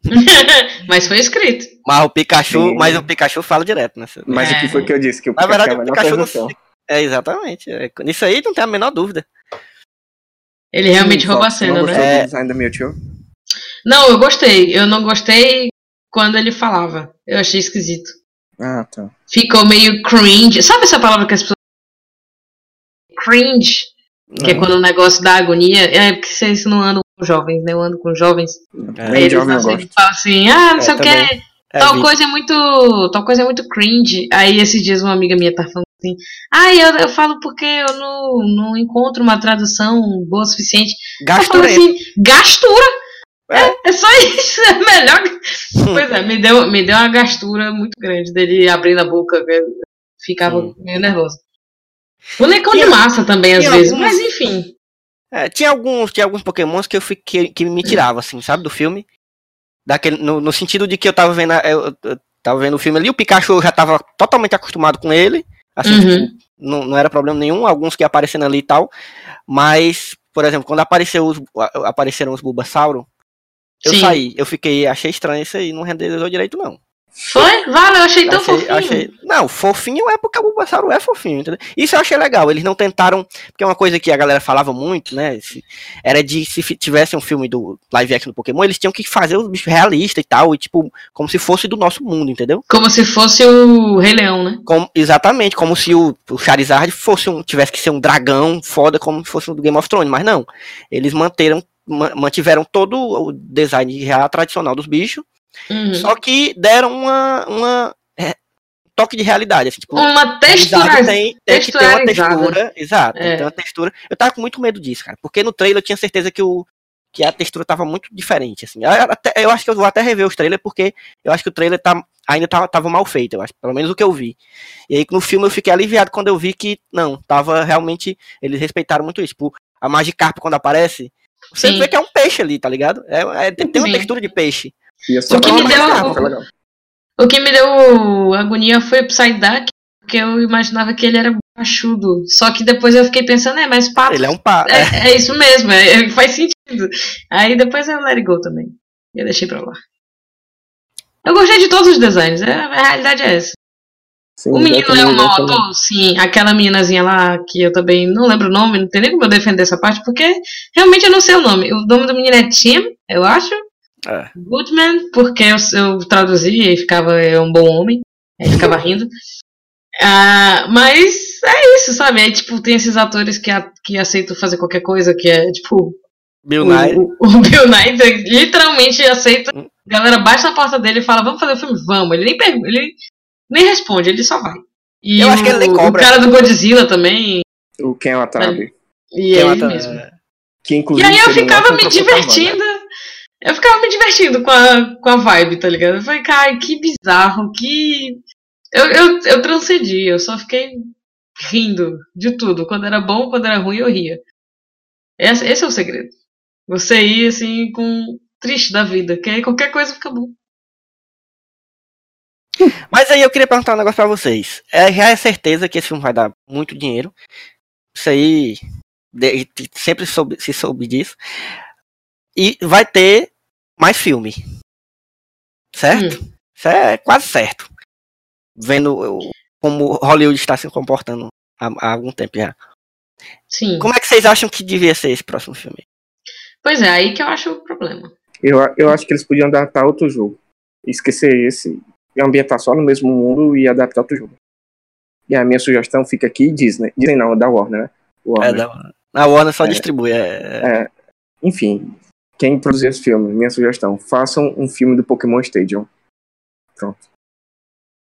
Mas foi escrito. Mas o Pikachu, Sim. mas o Pikachu fala direto, né? Mas É. o que foi que eu disse? Que o Na Pikachu verdade, é a o melhor Pikachu não É, exatamente. É, nisso aí não tem a menor dúvida. Ele realmente Sim, rouba a cena, não né? É. do design da Mewtwo? Não, eu gostei. Eu não gostei quando ele falava. Eu achei esquisito. Ah, tá. Ficou meio cringe. Sabe essa palavra que as pessoas. Cringe? Que é Não. quando o negócio dá agonia. É porque vocês não andam com jovens, né? Eu ando com jovens. É, Eles jovem eu assim, gosto. falam assim, ah, não É, sei o que. É, tal vi- coisa é muito. Tal coisa é muito cringe. Aí esses dias uma amiga minha tá falando assim, ah, eu, eu falo porque eu não, não encontro uma tradução boa o suficiente. Gastura. assim, gastura! É. É, só isso, é melhor. Pois é, me deu, me deu uma gastura muito grande dele abrindo a boca. Ficava Sim. meio nervosa. Bonecão de massa também, às vezes, mas enfim. É, tinha alguns, tinha alguns pokémons que eu fiquei, que me tiravam, assim, sabe, do filme. Daquele, no, no sentido de que eu tava vendo, eu, eu tava vendo o filme ali, o Pikachu eu já tava totalmente acostumado com ele. Assim, Uhum. tipo, não, não era problema nenhum, alguns que aparecendo ali e tal. Mas, por exemplo, quando apareceu os, apareceram os Bulbasauro, eu Sim. saí, eu fiquei, achei estranho isso aí, não renderizou direito, não. Foi? Vale, eu achei tão Achei, fofinho. achei- Não, fofinho é porque o Bulbasauro é fofinho, entendeu? Isso eu achei legal. Eles não tentaram. Porque é uma coisa que a galera falava muito, né? se- era de se tivesse um filme do live action do Pokémon, eles tinham que fazer os bichos realistas e tal, e tipo, como se fosse do nosso mundo, entendeu? Como se fosse o Rei Leão, né? Como, exatamente, como se o, o Charizard fosse um, tivesse que ser um dragão foda, como se fosse um do Game of Thrones, mas não. Eles manteram, ma- mantiveram todo o design real tradicional dos bichos, Uhum. só que deram uma, uma é, toque de realidade, assim, tipo, Uma textura. tem, tem que ter uma textura, exato, É. tem uma textura. Eu tava com muito medo disso, cara, porque no trailer eu tinha certeza que, o, que a textura tava muito diferente, assim. Eu, até- eu acho que eu vou até rever os trailers, porque eu acho que o trailer tá, ainda tava, tava mal feito, eu acho, pelo menos o que eu vi. E aí no filme eu fiquei aliviado quando eu vi que, não, tava realmente, eles respeitaram muito isso. Tipo, a Magikarp quando aparece, você Sim. vê que é um peixe ali, tá ligado? É, é- tem, tem uma textura de peixe. Ia só O que me deu- legal. O que me deu agonia foi o Psyduck, porque eu imaginava que ele era baixudo. Só que depois eu fiquei pensando, é, mas pato. Ele é um pá. é. É, é isso mesmo, é, é- faz sentido. Aí depois eu let it go também. Eu deixei pra lá. Eu gostei de todos os designs, é, a realidade é essa. Sim, O menino eu é um mau ator? Sim. Aquela meninazinha lá, que eu também não lembro o nome, não tem nem como eu defender essa parte, porque realmente eu não sei o nome. O nome do menino é Tim, eu acho. É. Goodman, porque eu, eu traduzia e ficava é um bom homem. Aí ficava rindo. Ah, mas é isso, sabe? Aí, tipo, tem esses atores que, a- que aceitam fazer qualquer coisa, que é, tipo, Bill o, Nye. o, o Bill Nye literalmente aceita A galera bate na porta dele e fala, vamos fazer o filme? Vamos. Ele nem pergunta, ele nem responde, ele só vai. E Eu acho que ele nem o- cobra. O cara do Godzilla também. O Ken Watanabe. E Tem é ele ta- mesmo. Que E inclusive. aí eu ficava me divertindo. Eu ficava me divertindo com a, com a vibe, tá ligado? Eu falei, cara, que bizarro, que. Eu, eu, eu transcendi, eu só fiquei rindo de tudo. Quando era bom, quando era ruim, eu ria. Esse, esse é o segredo. Você ir assim com triste da vida, que aí qualquer coisa fica bom. Mas aí eu queria perguntar um negócio pra vocês. É, já é certeza que esse filme vai dar muito dinheiro. Isso aí de- sempre soube- se soube disso. E vai ter mais filme. Certo? Hum. Isso é quase certo. Vendo o- como Hollywood está se comportando há, há algum tempo já. Sim. Como é que vocês acham que devia ser esse próximo filme? Pois é, aí que eu acho o problema. Eu, eu acho que eles podiam adaptar outro jogo. Esquecer esse e ambientar só no mesmo mundo e adaptar outro jogo. E a minha sugestão fica aqui, Disney. Disney não, é da Warner, né? É, Warner. da- a Warner só É. distribui. é- É, enfim, quem produzir esse filme, minha sugestão, façam um filme do Pokémon Stadium.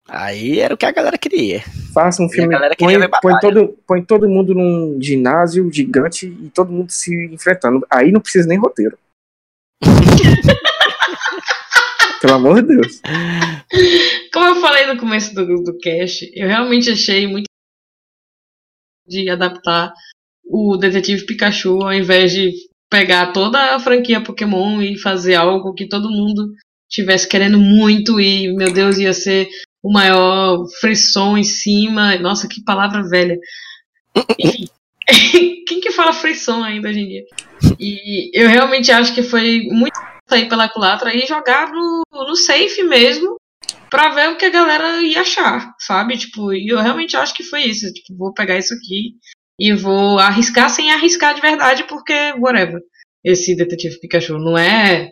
Aí era o que a galera queria. Faça um E a filme. galera Põe, queria ver põe, todo, põe todo mundo num ginásio gigante e todo mundo se enfrentando. Aí não precisa nem roteiro. Pelo amor de Deus. Como eu falei no começo do, do cast, eu realmente achei muito de adaptar o Detetive Pikachu ao invés de pegar toda a franquia Pokémon e fazer algo que todo mundo tivesse querendo muito e, meu Deus, ia ser o maior frisson em cima. Nossa, que palavra velha. Enfim. Quem que fala frisson ainda hoje em dia? E eu realmente acho que foi muito sair pela culatra e jogar no, no safe mesmo pra ver o que a galera ia achar, sabe? Tipo, e eu realmente acho que foi isso. Tipo, vou pegar isso aqui e vou arriscar sem arriscar de verdade, porque, whatever. Esse Detetive Pikachu não é,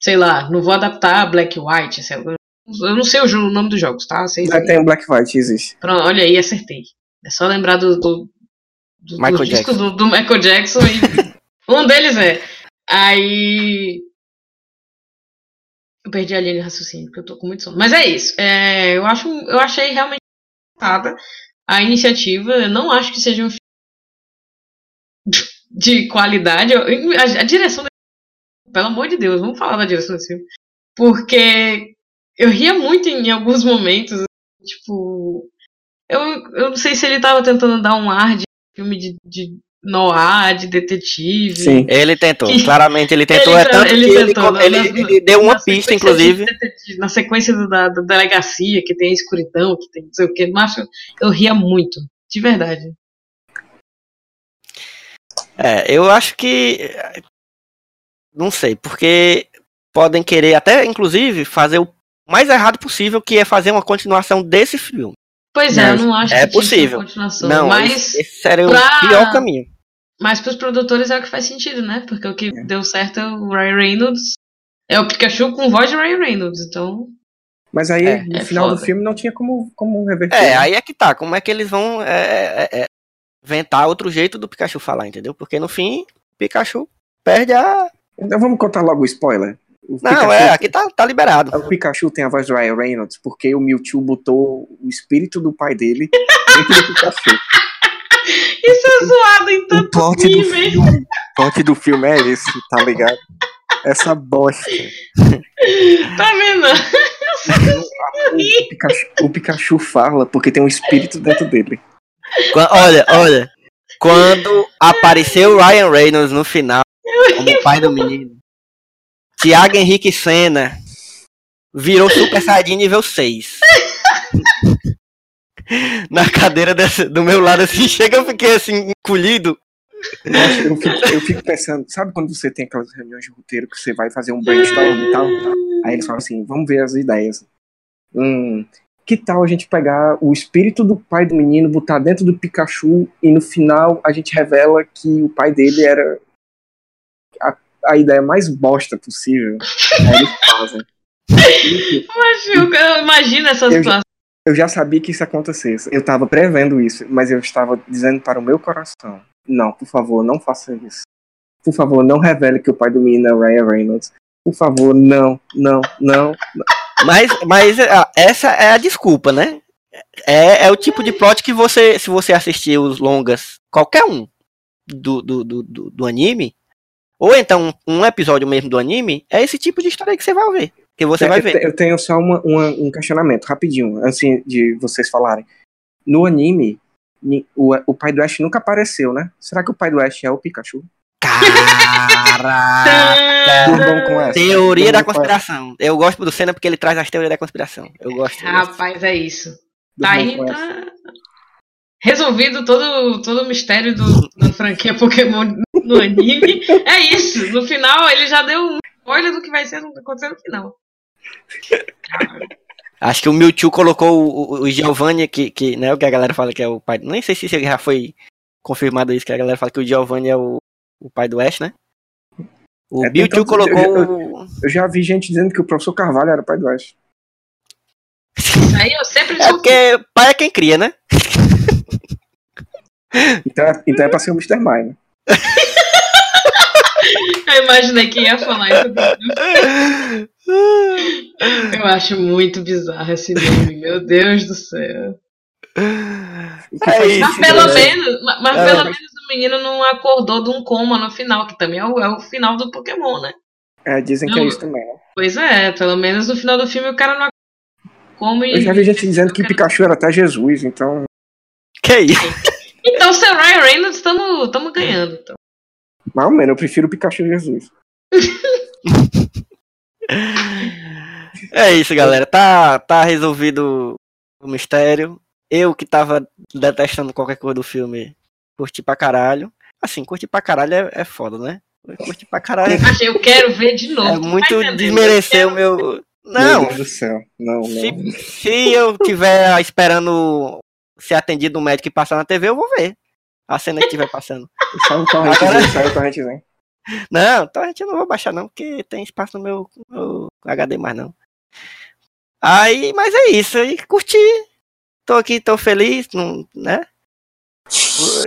sei lá, não vou adaptar Black White, sei lá. Eu não sei o, nome dos jogos, tá? Sei, Já tem Black White, existe. Pronto, olha aí, acertei. É só lembrar do, do, do, Michael do disco Jackson. do, do Michael Jackson e um deles é. Aí. Eu perdi a linha de raciocínio, porque eu tô com muito sono. Mas é isso. É, eu, acho, eu achei realmente a iniciativa. Eu não acho que seja um filme de qualidade. A, a direção desse pelo amor de Deus, vamos falar da direção desse filme. Porque eu ria muito em alguns momentos. Tipo. Eu, eu não sei se ele tava tentando dar um ar de filme de, de noir, de detetive. Sim. Ele tentou, Que- claramente ele tentou. é Ele- tanto ele tentou, ele, na- ele deu uma pista, inclusive. de detetive- na sequência do- da, da delegacia, que tem a escuridão, que tem não sei o que. Mas eu, eu ria muito. De verdade. É, eu acho que. Não sei, porque podem querer até, inclusive, fazer o mais errado possível, que é fazer uma continuação desse filme. Pois é, Não, eu não acho é que possível. uma continuação. Não, mas, esse, seria pra- o pior caminho. mas pros produtores é o que faz sentido, né? Porque o que É. deu certo é o Ryan Reynolds. É o Pikachu com voz de Ryan Reynolds. Então. Mas aí, É, no é final do foda. filme, não tinha como, como reverter. É, aí é que tá. Como é que eles vão é, é, é, inventar outro jeito do Pikachu falar, entendeu? Porque no fim, o Pikachu perde a. Então vamos contar logo o spoiler. O Não, Pikachu- é, aqui tá, tá liberado. O Pikachu tem a voz do Ryan Reynolds porque o Mewtwo botou o espírito do pai dele dentro do Pikachu. Isso é zoado em O tanto plot do filme, o plot do filme é esse, tá ligado? Essa bosta. Tá vendo? O Pikachu, o Pikachu fala porque tem um espírito dentro dele. Olha, olha. Quando apareceu o Ryan Reynolds no final, como pai do menino, Thiago Henrique Senna virou Super Saiyajin nível 6. Na cadeira do meu lado, assim, chega, eu fiquei assim, encolhido. Nossa, eu fico, eu fico pensando, sabe quando você tem aquelas reuniões de roteiro que você vai fazer um brainstorm e tal? Aí eles falam assim, vamos ver as ideias. Hum, que tal a gente pegar o espírito do pai do menino, botar dentro do Pikachu e no final a gente revela que o pai dele era a, a ideia mais bosta possível. Aí eles fazem. Eu, eu imagino essa Eu já- situação. Eu já sabia que isso ia acontecer. Eu tava prevendo isso, mas eu estava dizendo para o meu coração: não, por favor, não faça isso. Por favor, não revele que o pai do menino é Ryan Reynolds. Por favor, não, não, não. Mas, mas ah, essa é a desculpa, né? É, é o tipo de plot que você, se você assistir os longas, qualquer um do, do, do, do, anime, ou então um, episódio mesmo do anime, é esse tipo de história que você vai ver. Que você vai eu, te- ver. eu tenho só uma- uma- um questionamento, rapidinho, antes de vocês falarem. No anime, ni- o, o pai do Ash nunca apareceu, né? Será que o pai do Ash é o Pikachu? Caraca! Essa. Teoria da com essa. conspiração. Eu gosto do Senna porque ele traz as teorias da conspiração. Eu gosto. Rapaz, é isso. Tá aí, tá resolvido todo, todo o mistério do, da franquia Pokémon no anime. É isso. No final, ele já deu um spoiler do que vai ser acontecer no final. Acho que o Mewtwo colocou o, o, o Giovanni, que, que, né, o que a galera fala que é o pai. Nem sei se já foi confirmado isso, que a galera fala que o Giovanni é o, o pai do Ash, né? O É, Mewtwo todos- colocou. eu- o- Eu já vi gente dizendo que o professor Carvalho era o pai do Ash. Aí eu sempre É porque pai é quem cria, né? Então é, então é pra ser o Mr. Mime. Eu imaginei que ia falar isso. Eu acho muito bizarro esse meme, meu Deus do céu. É isso. Mas pelo né? menos, ma- mas É. pelo menos menino não acordou de um coma no final, que também é o, é o final do Pokémon, né? É, dizem que é isso também, né? Pois é, pelo menos no final do filme o cara não como Eu já vi gente dizendo que Pikachu era até Jesus, então. Que isso? Então, seu Ryan Reynolds, estamos ganhando. Então. Mais ou menos, eu prefiro o Pikachu Jesus. É isso, galera. Tá, tá resolvido o mistério. Eu que tava detestando qualquer coisa do filme, curti pra caralho. Assim, curti pra caralho é, é foda, né? Curti pra caralho eu quero ver de novo. é tu tá muito desmerecer o meu. Meu Não, Deus do céu. Não, não. se, se eu tiver esperando ser atendido no médico e passar na TV, eu vou ver. A cena que estiver passando. Sai o torrentezinho, sai o torrentezinho. Não, então a gente não vou baixar não, porque tem espaço no meu, no HD mais não. Aí, mas é isso, aí curti. Tô aqui, tô feliz, não, né?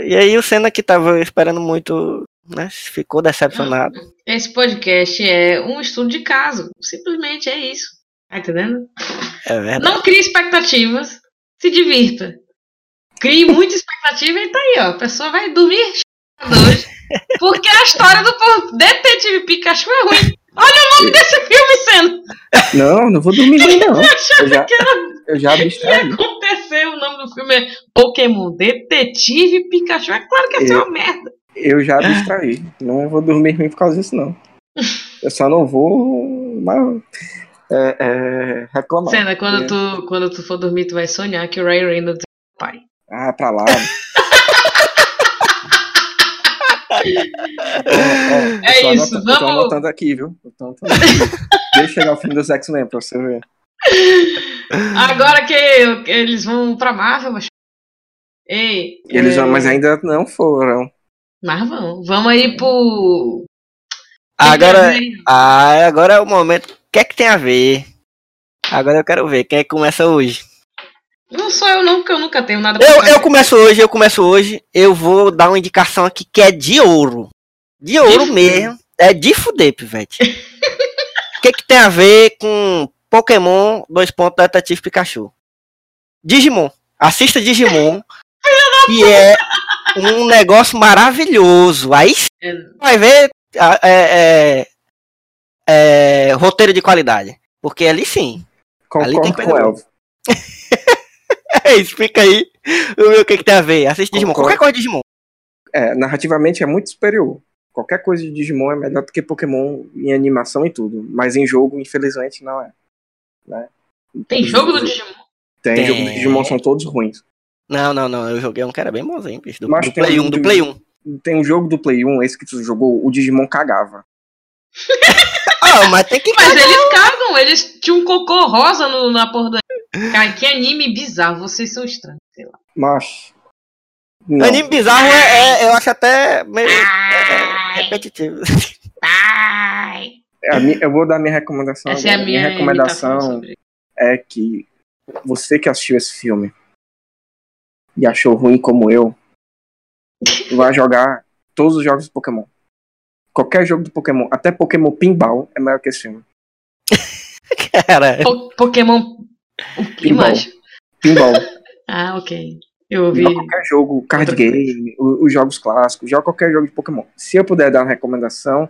E aí o Senna que tava esperando muito, né? Ficou decepcionado. Esse podcast é um estudo de caso. Simplesmente é isso. Tá entendendo? É verdade. Não crie expectativas. Se divirta. Crie muita expectativa e tá aí, ó. A pessoa vai dormir. Porque a história do Detetive Pikachu é ruim. Olha o nome desse filme sendo. Não, não vou dormir não. Eu achava Eu já, que era eu já abstraí. acontecer. O nome do filme é Pokémon Detetive Pikachu. É claro que ia ser uma merda. Eu já abstraí. Não vou dormir ruim por causa disso, não. Eu só não vou mas, é, é, reclamar. Cena, quando, É. tu, quando tu for dormir, tu vai sonhar que o Ryan Reynolds é o pai. Ah, pra lá. É eu tô isso, anotando- Eu tô vamos- anotando aqui, viu? Tô anotando aqui. Deixa eu chegar ao filme dos X-Men pra você ver. Agora que eles vão pra Marvel, mas... Ei, Eles, é, Mas ainda não foram. mas vão. Vamos aí pro... Agora, ah, agora é o momento. O que é que tem a ver? Agora eu quero ver quem é que começa hoje. Não sou eu não, porque eu nunca tenho nada pra Eu, fazer. eu começo hoje, eu começo hoje. Eu vou dar uma indicação aqui que é de ouro. De ouro fuder. mesmo. É de fuder, pivete. O que, que tem a ver com Pokémon dois pontos Detetive Pikachu? Digimon. Assista Digimon. que é um negócio maravilhoso. Aí vai ver é, é, é, roteiro de qualidade. Porque ali sim. Ali tem Concordo com. Elvio. É, explica aí o meu, o que, que tem a ver. Assiste Digimon. Concordo. Qualquer coisa de Digimon. É, narrativamente é muito superior. Qualquer coisa de Digimon é melhor do que Pokémon em animação e tudo. Mas em jogo, infelizmente, não é. Né? Tem jogo do Digimon? Tem, Tem. jogo do Digimon são todos ruins. Não, não, não. Eu joguei um que era bem bonzinho, bicho. Do, Mas do Play um 1, do do- Play 1. Tem um jogo do Play 1, esse que tu jogou, o Digimon cagava. Ah, mas tem que. Mas eles cagam, eles tinham um cocô rosa no, na porra do... Cara, que anime bizarro, vocês são estranhos, sei lá. Mas. Não. Anime bizarro é, é- eu acho até meio é, repetitivo. Ai. É a minha- eu vou dar minha recomendação. Essa é a agora. minha, recomendação é que você que assistiu esse filme e achou ruim como eu, vai jogar todos os jogos do Pokémon. Qualquer jogo do Pokémon, até Pokémon Pinball é melhor que esse filme. Cara, Po- Pokémon. Pinball. Pinball. Ah, ok. Eu ouvi. Joga qualquer jogo, card game, o- os jogos clássicos, joga qualquer jogo de Pokémon. Se eu puder dar uma recomendação,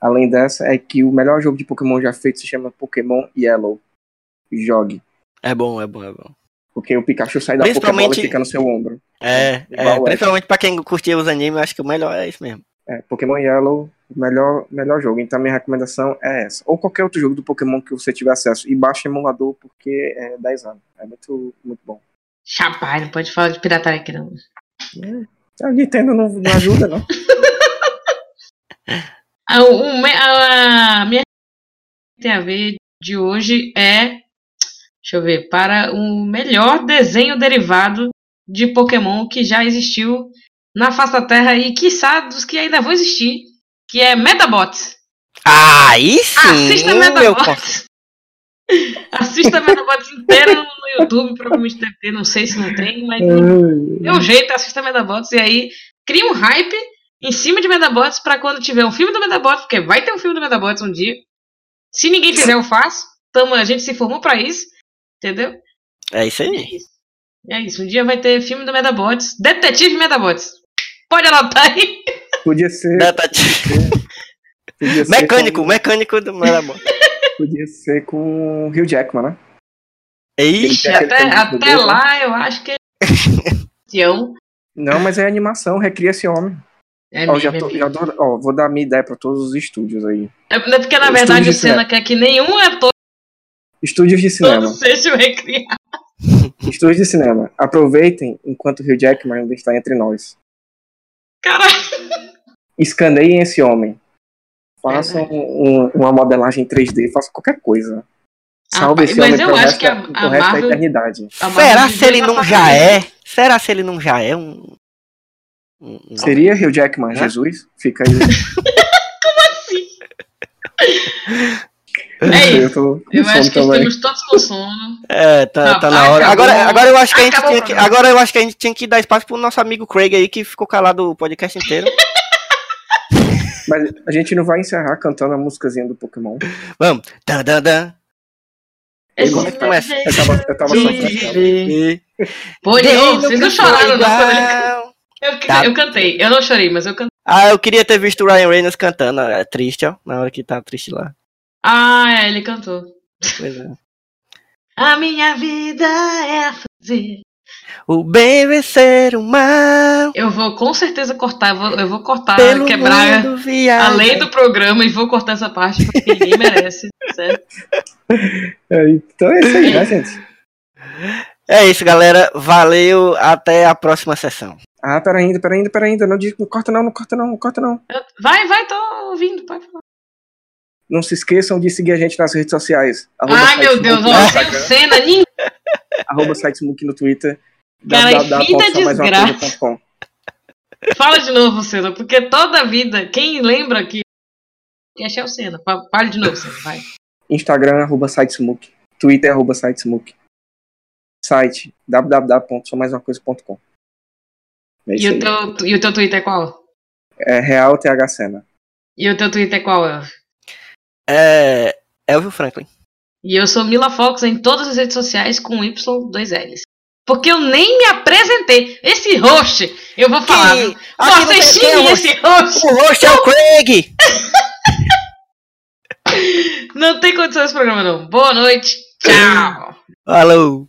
além dessa, é que o melhor jogo de Pokémon já feito se chama Pokémon Yellow. Jogue. é bom, é bom, é bom. Porque o Pikachu sai da Pokébola e fica no seu ombro. É, é o principalmente pra quem curtia os animes, eu acho que o melhor é isso mesmo. É, Pokémon Yellow, melhor, melhor jogo. Então minha recomendação é essa. Ou qualquer outro jogo do Pokémon que você tiver acesso. E baixa emulador porque é 10 anos. É muito, muito bom. Rapaz, não pode falar de pirataria aqui não. A Nintendo não, não ajuda, não. A, a- a minha tem a ver de hoje é. Deixa eu ver. Para o melhor desenho derivado de Pokémon que já existiu na face da Terra e, quiçá, dos que ainda vão existir. Que é Metabots. Aí sim, Assista Metabots. Assista Metabots inteira no, no YouTube. Provavelmente deve ter, não sei se não tem, mas Dê um jeito, assista Medabots e aí cria um hype em cima de Medabots pra quando tiver um filme do Medabots, porque vai ter um filme do Medabots um dia. Se ninguém fizer, eu faço. Tamo, a gente se formou pra isso. Entendeu? É isso É aí. isso. É isso. Um dia vai ter filme do Medabots. Detetive Medabots. Pode anotar aí. Podia ser. Detetive. Podia ser Mecânico, com, mecânico do Metabot. Podia ser com o Hugh Jackman, né? Ixi, até, até Deus, né? lá eu acho que é. Não, mas é animação, recria esse homem. É Ó, já mesmo, tô- é já dou- ó, vou dar minha ideia pra todos os estúdios aí. É porque, na Estúdio verdade, de o Senna quer que nenhum ator Estúdios de cinema. todo seja recriado. Estúdios de cinema. Aproveitem enquanto o Hugh Jackman ainda está entre nós. Caralho. Escaneiem esse homem. Façam Verdade. um- uma modelagem 3D, façam qualquer coisa. Salve Rapaz, esse mas homem eu pro acho resto, que a- a pro resto da eternidade. Marvel será se ele não já é? Será se ele não já é um. Um- Seria Hugh Jackman, Hã? Jesus? Fica aí. É eu isso. tô com Eu sono acho que também. estamos todos com sono. É, tá, tá na hora. acabou. Agora, agora eu acho que a gente tinha o que, agora eu acho que a gente tinha que dar espaço pro nosso amigo Craig aí que ficou calado o podcast inteiro. Mas a gente não vai encerrar cantando a músicazinha do Pokémon. Vamos. Dan, dan, dan. Como é que começa? Eu tava, eu tava só Pô, vocês não choraram, não. Eu, Tá. eu cantei. Eu não chorei, mas eu cantei. Ah, eu queria ter visto o Ryan Reynolds cantando. É triste, ó. Na hora que tá triste lá. Ah, é, ele cantou. Pois é. A minha vida é fazer. O bem vencer o mal. Eu vou com certeza cortar, eu vou, eu vou cortar, Pelo quebrar mundo viaja. a lei do programa e vou cortar essa parte porque ninguém merece, certo? É, então é isso aí, né, gente? É isso, galera. Valeu. Até a próxima sessão. Ah, pera ainda, pera ainda, pera ainda. Não, não corta não, não corta não, não corta não. Eu- vai, vai, tô ouvindo, pode falar. Não se esqueçam de seguir a gente nas redes sociais. Ai, meu Deus, ó, sem cena, ninguém. Arroba Site Smook no Twitter. Cara, infinita coisa.com. Fala de novo, Senna, porque toda vida, quem lembra que. Que é o Senna. Fa- Fale de novo, Senna, vai. Instagram, arroba sitesmook. Twitter, arroba sitesmook. Site, www.somaisumacoisa.com. É E o, teu, e o teu Twitter é qual? É Real TH Sena. E o teu Twitter é qual, Elvio? É. Elvio Franklin. E eu sou Mila Fox em todas as redes sociais com Y, dois L's. Porque eu nem me apresentei. Esse host, eu vou falar. Que- quem é esse host. O host é o Craig! Não tem condição esse programa, não. Boa noite. Tchau. Falou!